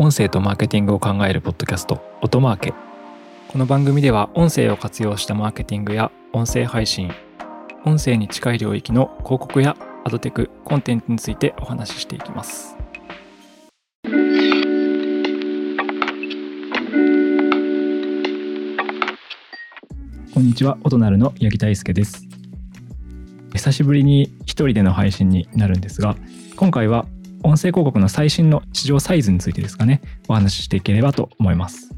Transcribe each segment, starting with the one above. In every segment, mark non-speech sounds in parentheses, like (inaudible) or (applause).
音声とマーケティングを考えるポッドキャスト音マーケ。この番組では音声を活用したマーケティングや音声配信音声に近い領域の広告やアドテクコンテンツについてお話ししていきます。こんにちは音なるの八木大輔です。久しぶりに一人での配信になるんですが今回は音声広告の最新の市場サイズについてですかね、お話ししていければと思います。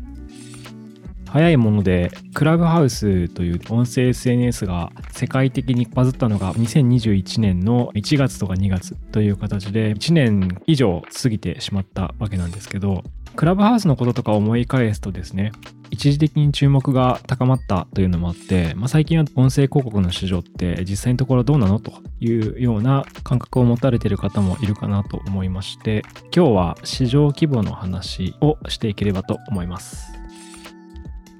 早いもので、クラブハウスという音声 SNS が世界的にバズったのが2021年の1月とか2月という形で1年以上過ぎてしまったわけなんですけど、クラブハウスのこととか思い返すとですね、一時的に注目が高まったというのもあって、まあ、最近は音声広告の市場って実際のところどうなのというような感覚を持たれている方もいるかなと思いまして今日は市場規模の話をしていければと思います。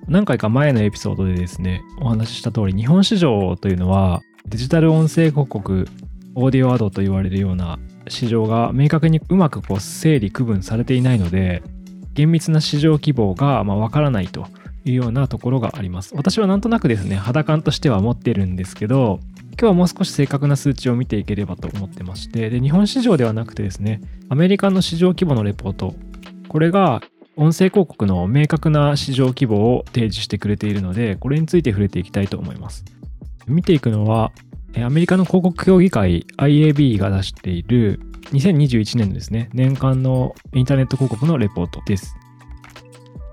何回か前のエピソードでですねお話しした通り日本市場というのはデジタル音声広告オーディオアドと言われるような市場が明確にうまくこう整理区分されていないので厳密な市場規模がまあ分からないというようなところがあります。私はなんとなくですね、肌感としては持ってるんですけど、今日はもう少し正確な数値を見ていければと思ってまして、で、日本市場ではなくてですね、アメリカの市場規模のレポート、これが音声広告の明確な市場規模を提示してくれているので、これについて触れていきたいと思います。見ていくのは、アメリカの広告協議会 IAB が出している2021年のですね、年間のインターネット広告のレポートです。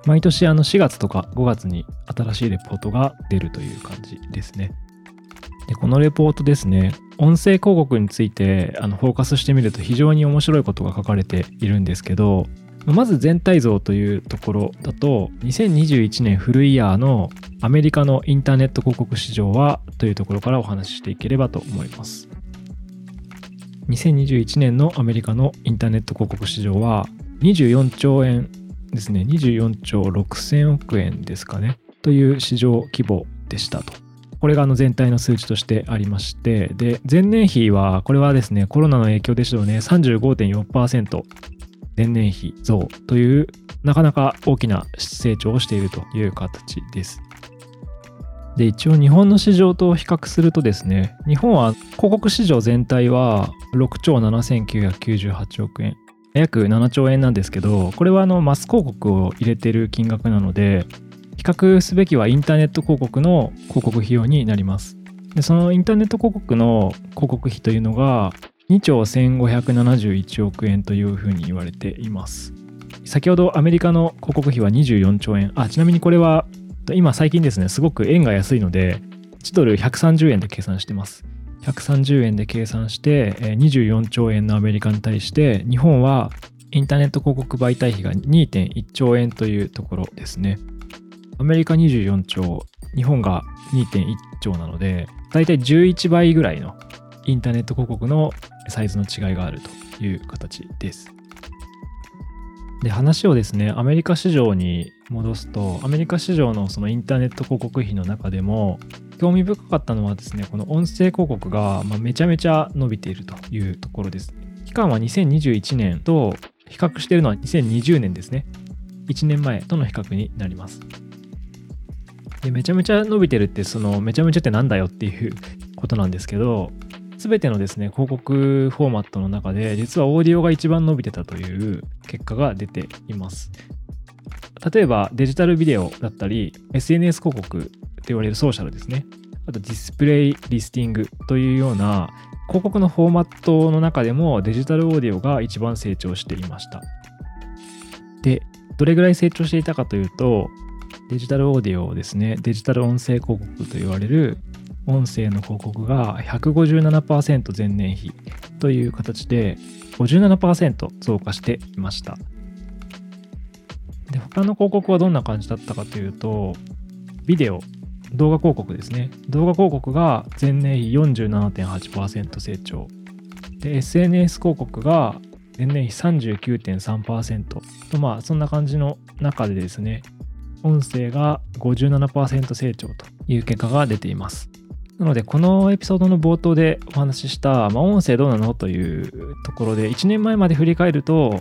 毎年あの4月とか5月に新しいレポートが出るという感じですね。でこのレポートですね、音声広告についてあのフォーカスしてみると非常に面白いことが書かれているんですけど、まず全体像というところだと、2021年フルイヤーのアメリカのインターネット広告市場はというところからお話ししていければと思います。2021年のアメリカのインターネット広告市場は24兆円ですね、24兆6000億円ですかね、という市場規模でしたと。これがあの全体の数値としてありまして、で、前年比は、これはですね、コロナの影響でしょうね、35.4%前年比増という、なかなか大きな成長をしているという形です。で、一応日本の市場と比較するとですね、日本は広告市場全体は6兆7998億円。約7兆円なんですけど、これはあのマス広告を入れてる金額なので、比較すべきはインターネット広告の広告費用になります。でそのインターネット広告の広告費というのが2兆1571億円というふうに言われています。先ほどアメリカの広告費は24兆円。あ、ちなみにこれは今最近ですね、すごく円が安いので、1ドル130円で計算してます。130円で計算して24兆円のアメリカに対して日本はインターネット広告媒体費が2.1兆円というところですね。アメリカ24兆、日本が2.1兆なので、だいたい11倍ぐらいのインターネット広告のサイズの違いがあるという形です。で、話をですね、アメリカ市場に戻すと、アメリカ市場のそのインターネット広告費の中でも、興味深かったのはですね、この音声広告がめちゃめちゃ伸びているというところです。期間は2021年と比較しているのは2020年ですね。1年前との比較になります。でめちゃめちゃ伸びてるって、そのめちゃめちゃってなんだよっていうことなんですけど、すべてのですね、広告フォーマットの中で、実はオーディオが一番伸びてたという結果が出ています。例えばデジタルビデオだったり、SNS 広告言われるソーシャルですね。あとディスプレイリスティングというような広告のフォーマットの中でもデジタルオーディオが一番成長していました。で、どれぐらい成長していたかというと、デジタルオーディオをですね、デジタル音声広告と言われる音声の広告が157%前年比という形で57%増加していました。で、他の広告はどんな感じだったかというと、ビデオ動画広告ですね。動画広告が前年比47.8%成長。で、SNS 広告が前年比39.3%と、まあ、そんな感じの中でですね、音声が57%成長という結果が出ています。なので、このエピソードの冒頭でお話しした、まあ、音声どうなの？というところで、1年前まで振り返ると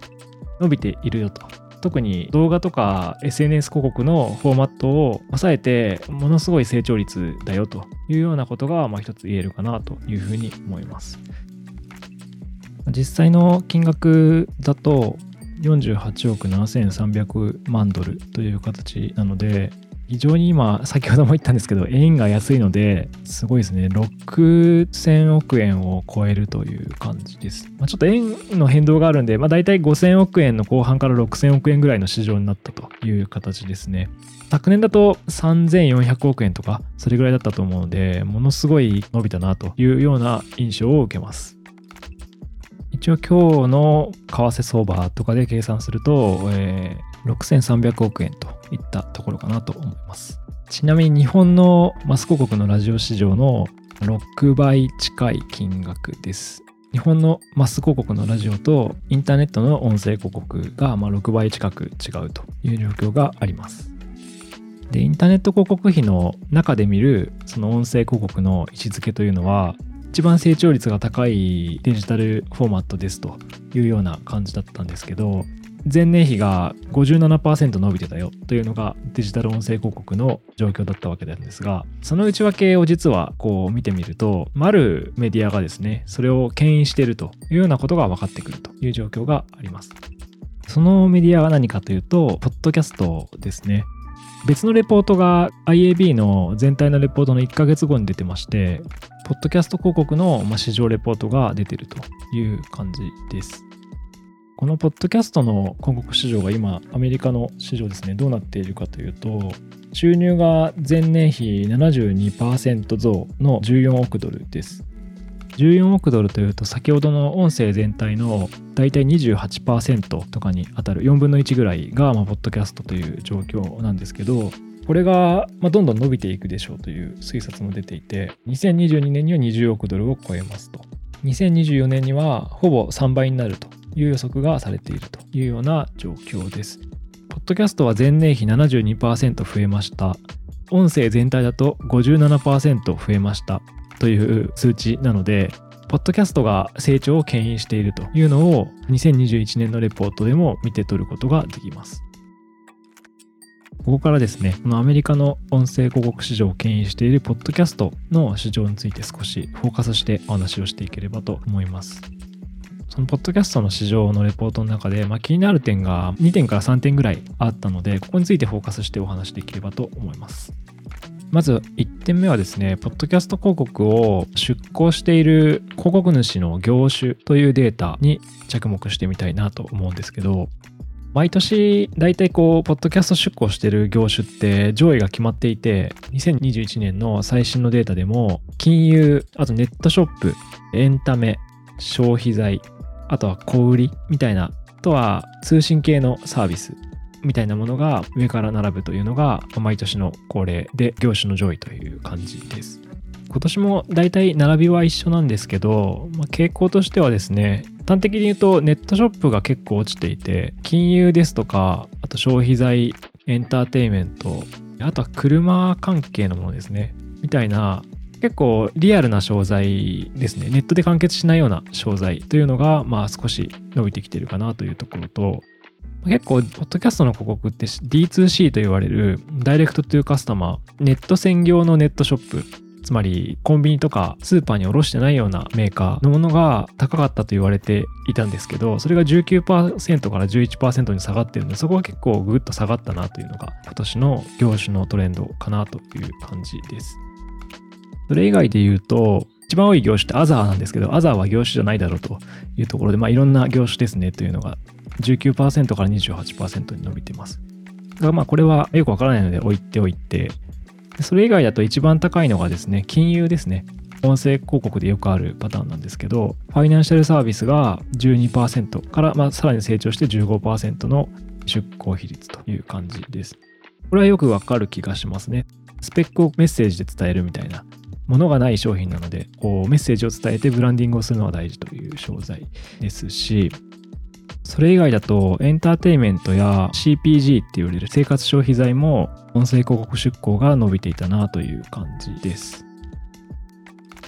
伸びているよと。特に動画とか SNS 広告のフォーマットを抑えてものすごい成長率だよと。いうようなことがまあ一つ言えるかなというふうに思います。実際の金額だと48億7300万ドルという形なので非常に今先ほども言ったんですけど円が安いのですごいですね。6000億円を超えるという感じです、まあ、ちょっと円の変動があるんで、まあ、大体5000億円の後半から6000億円ぐらいの市場になったという形ですね。昨年だと3400億円とかそれぐらいだったと思うのでものすごい伸びたなというような印象を受けます。一応今日の為替相場とかで計算すると、えー、6300億円といったところかなと思います。ちなみに日本のマス広告のラジオ市場の6倍近い金額です。日本のマス広告のラジオとインターネットの音声広告がま6倍近く違うという状況があります。で、インターネット広告費の中で見るその音声広告の位置づけというのは一番成長率が高いデジタルフォーマットですというような感じだったんですけど前年比が57%伸びてたよというのがデジタル音声広告の状況だったわけなんですがその内訳を実はこう見てみるとあるメディアがですねそれを牽引しているというようなことが分かってくるという状況がありますそのメディアは何かというとポッドキャストですね別のレポートが IAB の全体のレポートの1ヶ月後に出てまして、ポッドキャスト広告の市場レポートが出てるという感じです。このポッドキャストの広告市場が今、アメリカの市場ですね、どうなっているかというと、収入が前年比72%増の14億ドルです。14億ドルというと先ほどの音声全体の大体28%とかに当たる4分の1ぐらいが、まあ、ポッドキャストという状況なんですけどこれが、まあ、どんどん伸びていくでしょうという推察も出ていて2022年には20億ドルを超えますと2024年にはほぼ3倍になるという予測がされているというような状況ですポッドキャストは前年比72%増えました音声全体だと57%増えましたという数値なので、ポッドキャストが成長を牽引しているというのを2021年のレポートでも見て取ることができます。ここからですね、このアメリカの音声広告市場を牽引しているポッドキャストの市場について少しフォーカスしてお話をしていければと思います。そのポッドキャストの市場のレポートの中で、まあ、気になる点が2点から3点ぐらいあったので、ここについてフォーカスしてお話しできればと思います。まず1点目はですね、ポッドキャスト広告を出稿している広告主の業種というデータに着目してみたいなと思うんですけど、毎年大体こう、ポッドキャスト出稿してる業種って上位が決まっていて、2021年の最新のデータでも、金融、あとネットショップ、エンタメ、消費財、あとは小売りみたいな、あとは通信系のサービスみたいなものが上から並ぶというのが毎年の恒例で業種の上位という感じです。今年も大体並びは一緒なんですけど、まあ、傾向としてはですね端的に言うとネットショップが結構落ちていて金融ですとかあと消費財エンターテインメントあとは車関係のものですねみたいな結構リアルな商材ですねネットで完結しないような商材というのがまあ少し伸びてきてるかなというところと結構、ポッドキャストの広告って D2C と言われるダイレクトトゥーカスタマー、ネット専業のネットショップ、つまりコンビニとかスーパーに卸してないようなメーカーのものが高かったと言われていたんですけど、それが19%から11%に下がってるので、そこは結構ぐっと下がったなというのが今年の業種のトレンドかなという感じです。それ以外で言うと、一番多い業種ってアザーなんですけど、アザーは業種じゃないだろうというところで、まあいろんな業種ですねというのが19%から28%に伸びています。がまあこれはよくわからないので置いておいて、それ以外だと一番高いのがですね、金融ですね。音声広告でよくあるパターンなんですけど、ファイナンシャルサービスが12%から、まあ、さらに成長して15%の出向比率という感じです。これはよくわかる気がしますね。スペックをメッセージで伝えるみたいなものがない商品なので、こうメッセージを伝えてブランディングをするのは大事という商材ですし、それ以外だとエンターテインメントや CPG って言われる生活消費財も音声広告出向が伸びていたなという感じです。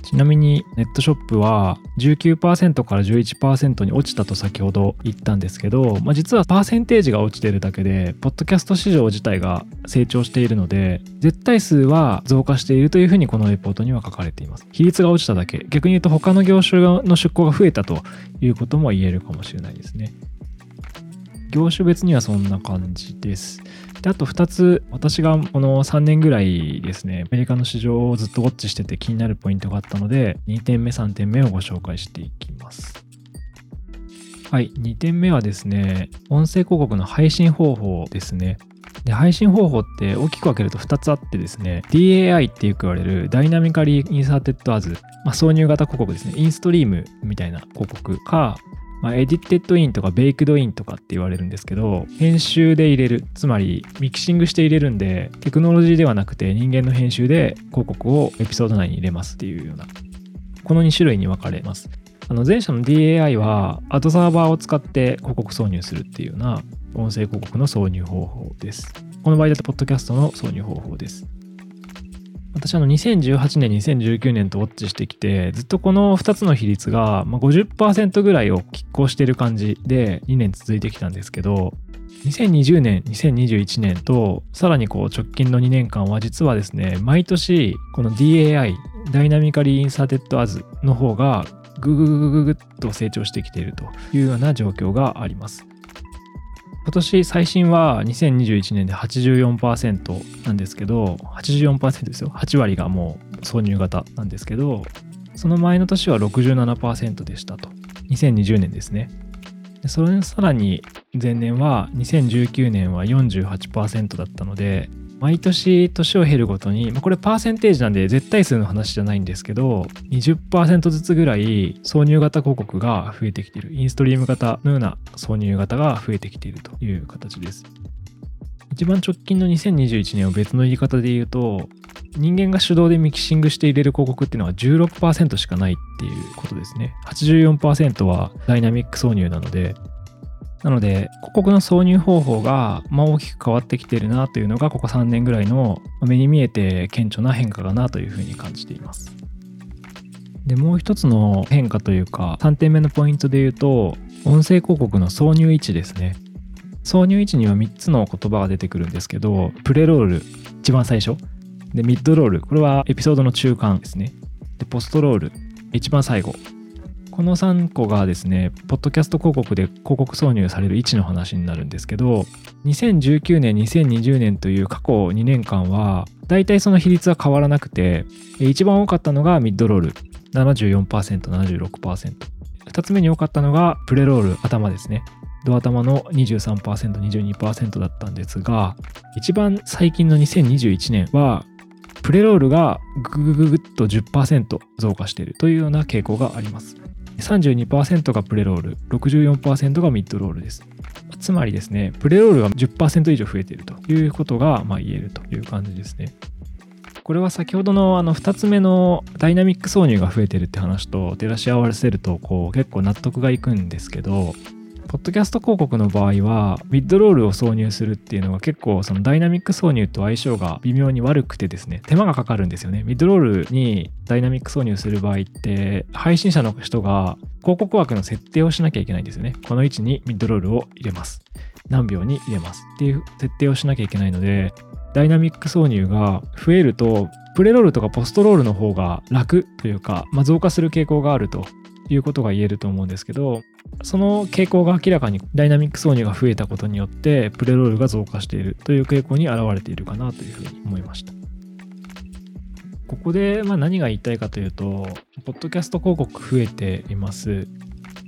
ちなみにネットショップは19%から11%に落ちたと先ほど言ったんですけど、まあ、実はパーセンテージが落ちてるだけでポッドキャスト市場自体が成長しているので絶対数は増加しているというふうにこのレポートには書かれています。比率が落ちただけ。逆に言うと他の業種の出向が増えたということも言えるかもしれないですね。業種別にはそんな感じです。であと2つ私がこの3年ぐらいですねアメリカの市場をずっとウォッチしてて気になるポイントがあったので2点目3点目をご紹介していきます。はい2点目はですね音声広告の配信方法ですね。で配信方法って大きく分けると2つあってですね DAI ってよく言われるダイナミカリーインサーテッドアズ、まあ、挿入型広告ですね。インストリームみたいな広告かまあ、 edited in とか baked in とかって言われるんですけど、編集で入れる、つまりミキシングして入れるんで、テクノロジーではなくて人間の編集で広告をエピソード内に入れますっていうような、この2種類に分かれます。あの前者の DAI はアドサーバーを使って広告挿入するっていうような音声広告の挿入方法です。この場合だと、ポッドキャストの挿入方法です。私あの2018年2019年とウォッチしてきてずっとこの2つの比率が50%ぐらいを拮抗している感じで2年続いてきたんですけど2020年2021年とさらにこう直近の2年間は実はですね毎年この DAI ダイナミカリーインサーテッドアズの方がググググググッと成長してきているというような状況があります。今年最新は2021年で84%なんですけど84%ですよ。8割がもう挿入型なんですけどその前の年は67%でしたと。2020年ですね。それさらに前年は2019年は48%だったので毎年年を経るごとに、まあ、これパーセンテージなんで絶対数の話じゃないんですけど20%ずつぐらい挿入型広告が増えてきている。インストリーム型のような挿入型が増えてきているという形です。一番直近の2021年を別の言い方で言うと人間が手動でミキシングして入れる広告っていうのは16%しかないっていうことですね。84%はダイナミック挿入なのでなので、広告の挿入方法が、ま、大きく変わってきてるなというのが、ここ3年ぐらいの目に見えて顕著な変化かなというふうに感じています。で、もう一つの変化というか、3点目のポイントで言うと、音声広告の挿入位置ですね。挿入位置には3つの言葉が出てくるんですけど、プレロール、一番最初。で、ミッドロール、これはエピソードの中間ですね。で、ポストロール、一番最後。この3個がですね、ポッドキャスト広告で広告挿入される位置の話になるんですけど、2019年、2020年という過去2年間は、大体その比率は変わらなくて、一番多かったのがミッドロール、74%、76%。2つ目に多かったのがプレロール、頭ですね。ド頭の23%、22%だったんですが、一番最近の2021年は、プレロールがググググッと10%増加しているというような傾向があります。32%がプレロール、64%がミッドロールです。つまりですね、プレロールが10%以上増えているということがまあ言えるという感じですね。これは先ほどのあの2つ目のダイナミック挿入が増えてるって話と照らし合わせるとこう結構納得がいくんですけどポッドキャスト広告の場合は、ミッドロールを挿入するっていうのが結構そのダイナミック挿入と相性が微妙に悪くてですね、手間がかかるんですよね。ミッドロールにダイナミック挿入する場合って、配信者の人が広告枠の設定をしなきゃいけないんですよね。この位置にミッドロールを入れます。何秒に入れますっていう設定をしなきゃいけないので、ダイナミック挿入が増えると、プレロールとかポストロールの方が楽というか、まあ、増加する傾向があるということが言えると思うんですけど、その傾向が明らかにダイナミック挿入が増えたことによってプレロールが増加しているという傾向に現れているかなというふうに思いました。ここでま何が言いたいかというと、ポッドキャスト広告増えています。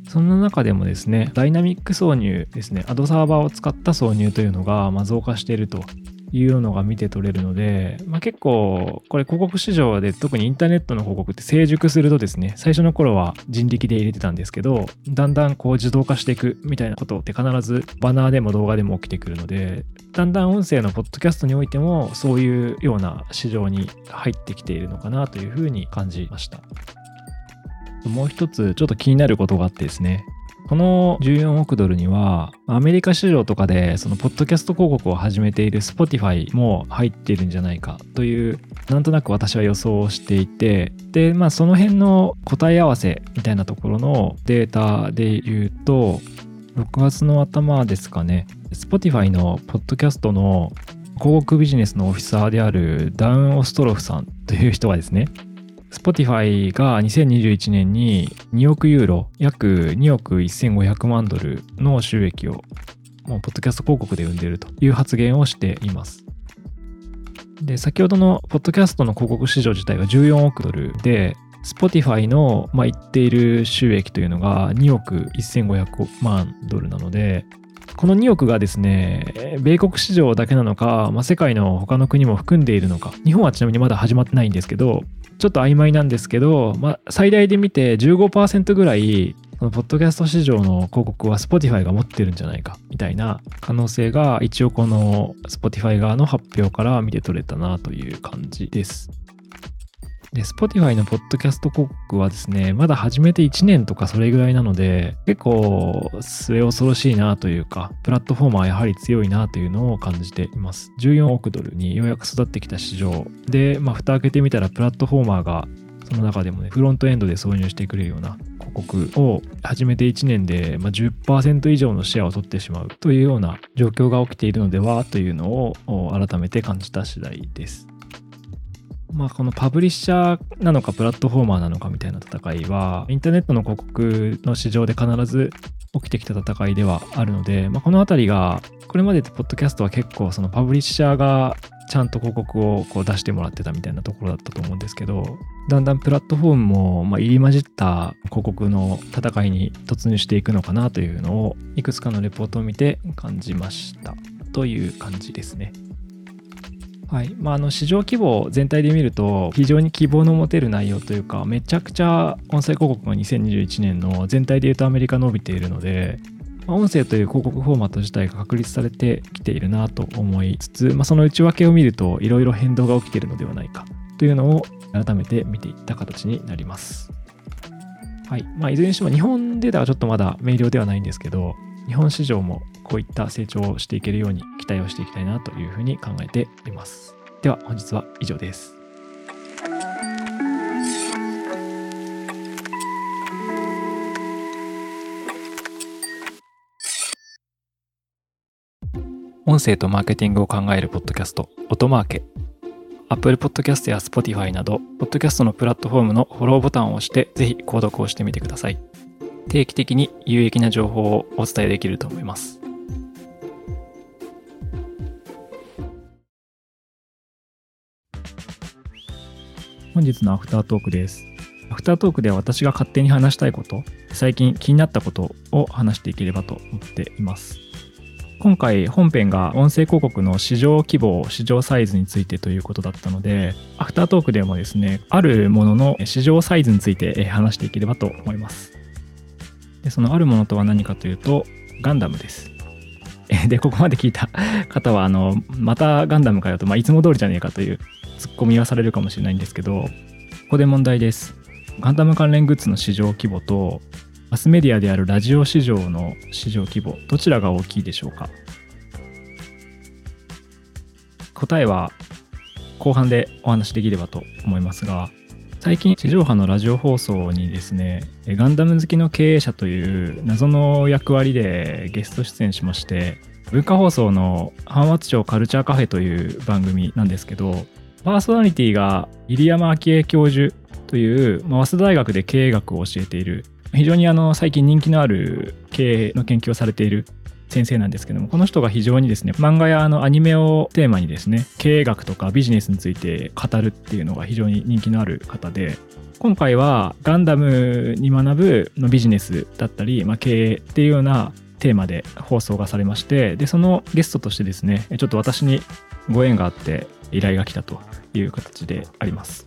そんな中でもですね、ダイナミック挿入ですね、アドサーバーを使った挿入というのがま増加しているというのが見て取れるので、まあ、結構これ広告市場で特にインターネットの広告って成熟するとですね最初の頃は人力で入れてたんですけどだんだんこう自動化していくみたいなことって必ずバナーでも動画でも起きてくるのでだんだん音声のポッドキャストにおいてもそういうような市場に入ってきているのかなというふうに感じました。もう一つちょっと気になることがあってですねこの14億ドルにはアメリカ市場とかでそのポッドキャスト広告を始めている Spotify も入っているんじゃないかというなんとなく私は予想をしていてでまあその辺の答え合わせみたいなところのデータで言うと6月の頭ですかね Spotify のポッドキャストの広告ビジネスのオフィサーであるダウン・オストロフさんという人がですね Spotify が2021年に2億ユーロ、約2億1500万ドルの収益を、もうポッドキャスト広告で生んでいるという発言をしています。で、先ほどのポッドキャストの広告市場自体が14億ドルで、Spotify の、まあ、言っている収益というのが2億1500万ドルなので、この2億がですね、米国市場だけなのか、まあ、世界の他の国も含んでいるのか、日本はちなみにまだ始まってないんですけど、ちょっと曖昧なんですけど、まあ、最大で見て15%ぐらい、このポッドキャスト市場の広告は Spotify が持ってるんじゃないかみたいな可能性が一応この Spotify 側の発表から見て取れたなという感じです。で、Spotify のポッドキャスト広告はですね、まだ始めて1年とかそれぐらいなので、結構末恐ろしいなというか、プラットフォーマーはやはり強いなというのを感じています。14億ドルにようやく育ってきた市場で、まあ、蓋開けてみたらプラットフォーマーがその中でもね、フロントエンドで挿入してくれるような広告を始めて1年で、まあ、10%以上のシェアを取ってしまうというような状況が起きているのではというのを改めて感じた次第です。まあ、このパブリッシャーなのかプラットフォーマーなのかみたいな戦いはインターネットの広告の市場で必ず起きてきた戦いではあるので、まあ、この辺りがこれまでポッドキャストは結構そのパブリッシャーがちゃんと広告をこう出してもらってたみたいなところだったと思うんですけどだんだんプラットフォームもま入り混じった広告の戦いに突入していくのかなというのをいくつかのレポートを見て感じましたという感じですね。はいまあ、あの市場規模全体で見ると非常に希望の持てる内容というかめちゃくちゃ音声広告が2021年の全体でいうとアメリカ伸びているので、まあ、音声という広告フォーマット自体が確立されてきているなと思いつつ、まあ、その内訳を見るといろいろ変動が起きているのではないかというのを改めて見ていった形になります。はいまあ、いずれにしても日本ではちょっとまだ明瞭ではないんですけど日本市場もこういった成長をしていけるように期待をしていきたいなというふうに考えています。では本日は以上です。音声とマーケティングを考えるポッドキャスト、音マーケ。Apple Podcast や Spotify など、ポッドキャストのプラットフォームのフォローボタンを押して、ぜひ購読をしてみてください。定期的に有益な情報をお伝えできると思います。本日のアフタートークです。アフタートークでは私が勝手に話したいこと、最近気になったことを話していければと思っています。今回本編が音声広告の市場規模、市場サイズについてということだったので、アフタートークでもですね、あるものの市場サイズについて話していければと思います。でそのあるものとは何かというと、ガンダムです。で、ここまで聞いた (laughs) 方は、あの、またガンダムかよと、まあ、いつも通りじゃねえかというツッコミはされるかもしれないんですけど、ここで問題です。ガンダム関連グッズの市場規模と、マスメディアであるラジオ市場の市場規模、どちらが大きいでしょうか？答えは後半でお話しできればと思いますが、最近地上波のラジオ放送にですね、ガンダム好きの経営者という謎の役割でゲスト出演しまして、文化放送の阪圧町カルチャーカフェという番組なんですけど、パーソナリティが入山昭恵教授という、まあ、早稲田大学で経営学を教えている非常にあの最近人気のある経営の研究をされている先生なんですけどもこの人が非常にですね漫画やあのアニメをテーマにですね経営学とかビジネスについて語るっていうのが非常に人気のある方で今回はガンダムに学ぶのビジネスだったり、まあ、経営っていうようなテーマで放送がされましてでそのゲストとしてですねちょっと私にご縁があって依頼が来たという形であります。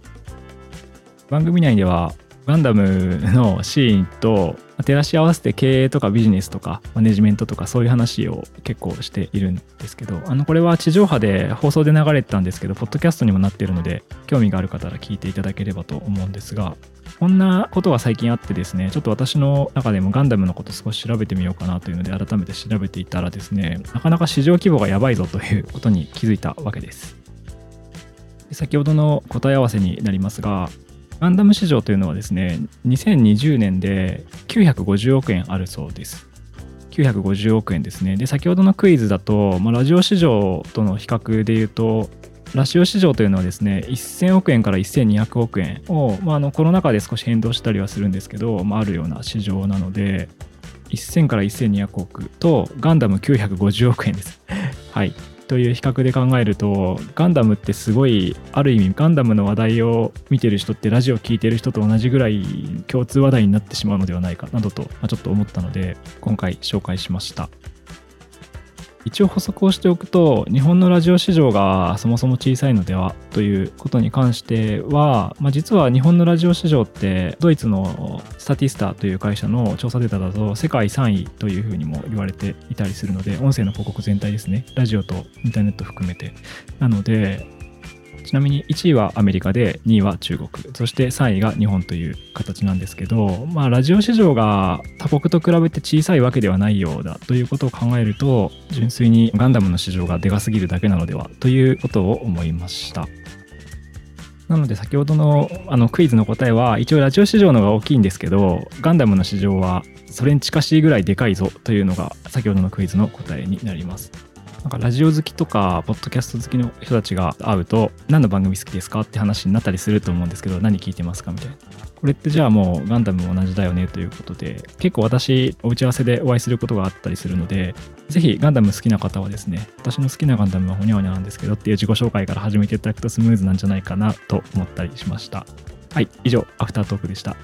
番組内ではガンダムのシーンと照らし合わせて経営とかビジネスとかマネジメントとかそういう話を結構しているんですけどあのこれは地上波で放送で流れてたんですけどポッドキャストにもなってるので興味がある方は聞いていただければと思うんですがこんなことが最近あってですねちょっと私の中でもガンダムのこと少し調べてみようかなというので改めて調べていたらですねなかなか市場規模がやばいぞということに気づいたわけです。先ほどの答え合わせになりますがガンダム市場というのはですね2020年で950億円あるそうです。950億円ですね。で先ほどのクイズだと、まあ、ラジオ市場との比較で言うとラジオ市場というのはですね1000億円から1200億円を、まあ、あのコロナ禍で少し変動したりはするんですけど、まあ、あるような市場なので1000から1200億とガンダム950億円です。はい。という比較で考えるとガンダムってすごいある意味ガンダムの話題を見てる人ってラジオ聴いてる人と同じぐらい共通話題になってしまうのではないかなどと、ま、ちょっと思ったので今回紹介しました。一応補足をしておくと日本のラジオ市場がそもそも小さいのではということに関しては、まあ、実は日本のラジオ市場ってドイツのスタティスタという会社の調査データだと世界3位というふうにも言われていたりするので音声の広告全体ですね。ラジオとインターネット含めて。なのでちなみに1位はアメリカで2位は中国。そして3位が日本という形なんですけどまあラジオ市場が他国と比べて小さいわけではないようだということを考えると純粋にガンダムの市場がでかすぎるだけなのではということを思いました。なので先ほどのあのクイズの答えは一応ラジオ市場の方が大きいんですけどガンダムの市場はそれに近しいぐらいでかいぞというのが先ほどのクイズの答えになります。なんかラジオ好きとか、ポッドキャスト好きの人たちが会うと、何の番組好きですかって話になったりすると思うんですけど、何聞いてますかみたいな。これってじゃあもうガンダムも同じだよねということで、結構私、お打ち合わせでお会いすることがあったりするので、ぜひガンダム好きな方はですね、私の好きなガンダムはほにゃほにゃなんですけどっていう自己紹介から始めていただくとスムーズなんじゃないかなと思ったりしました。はい、以上、アフタートークでした。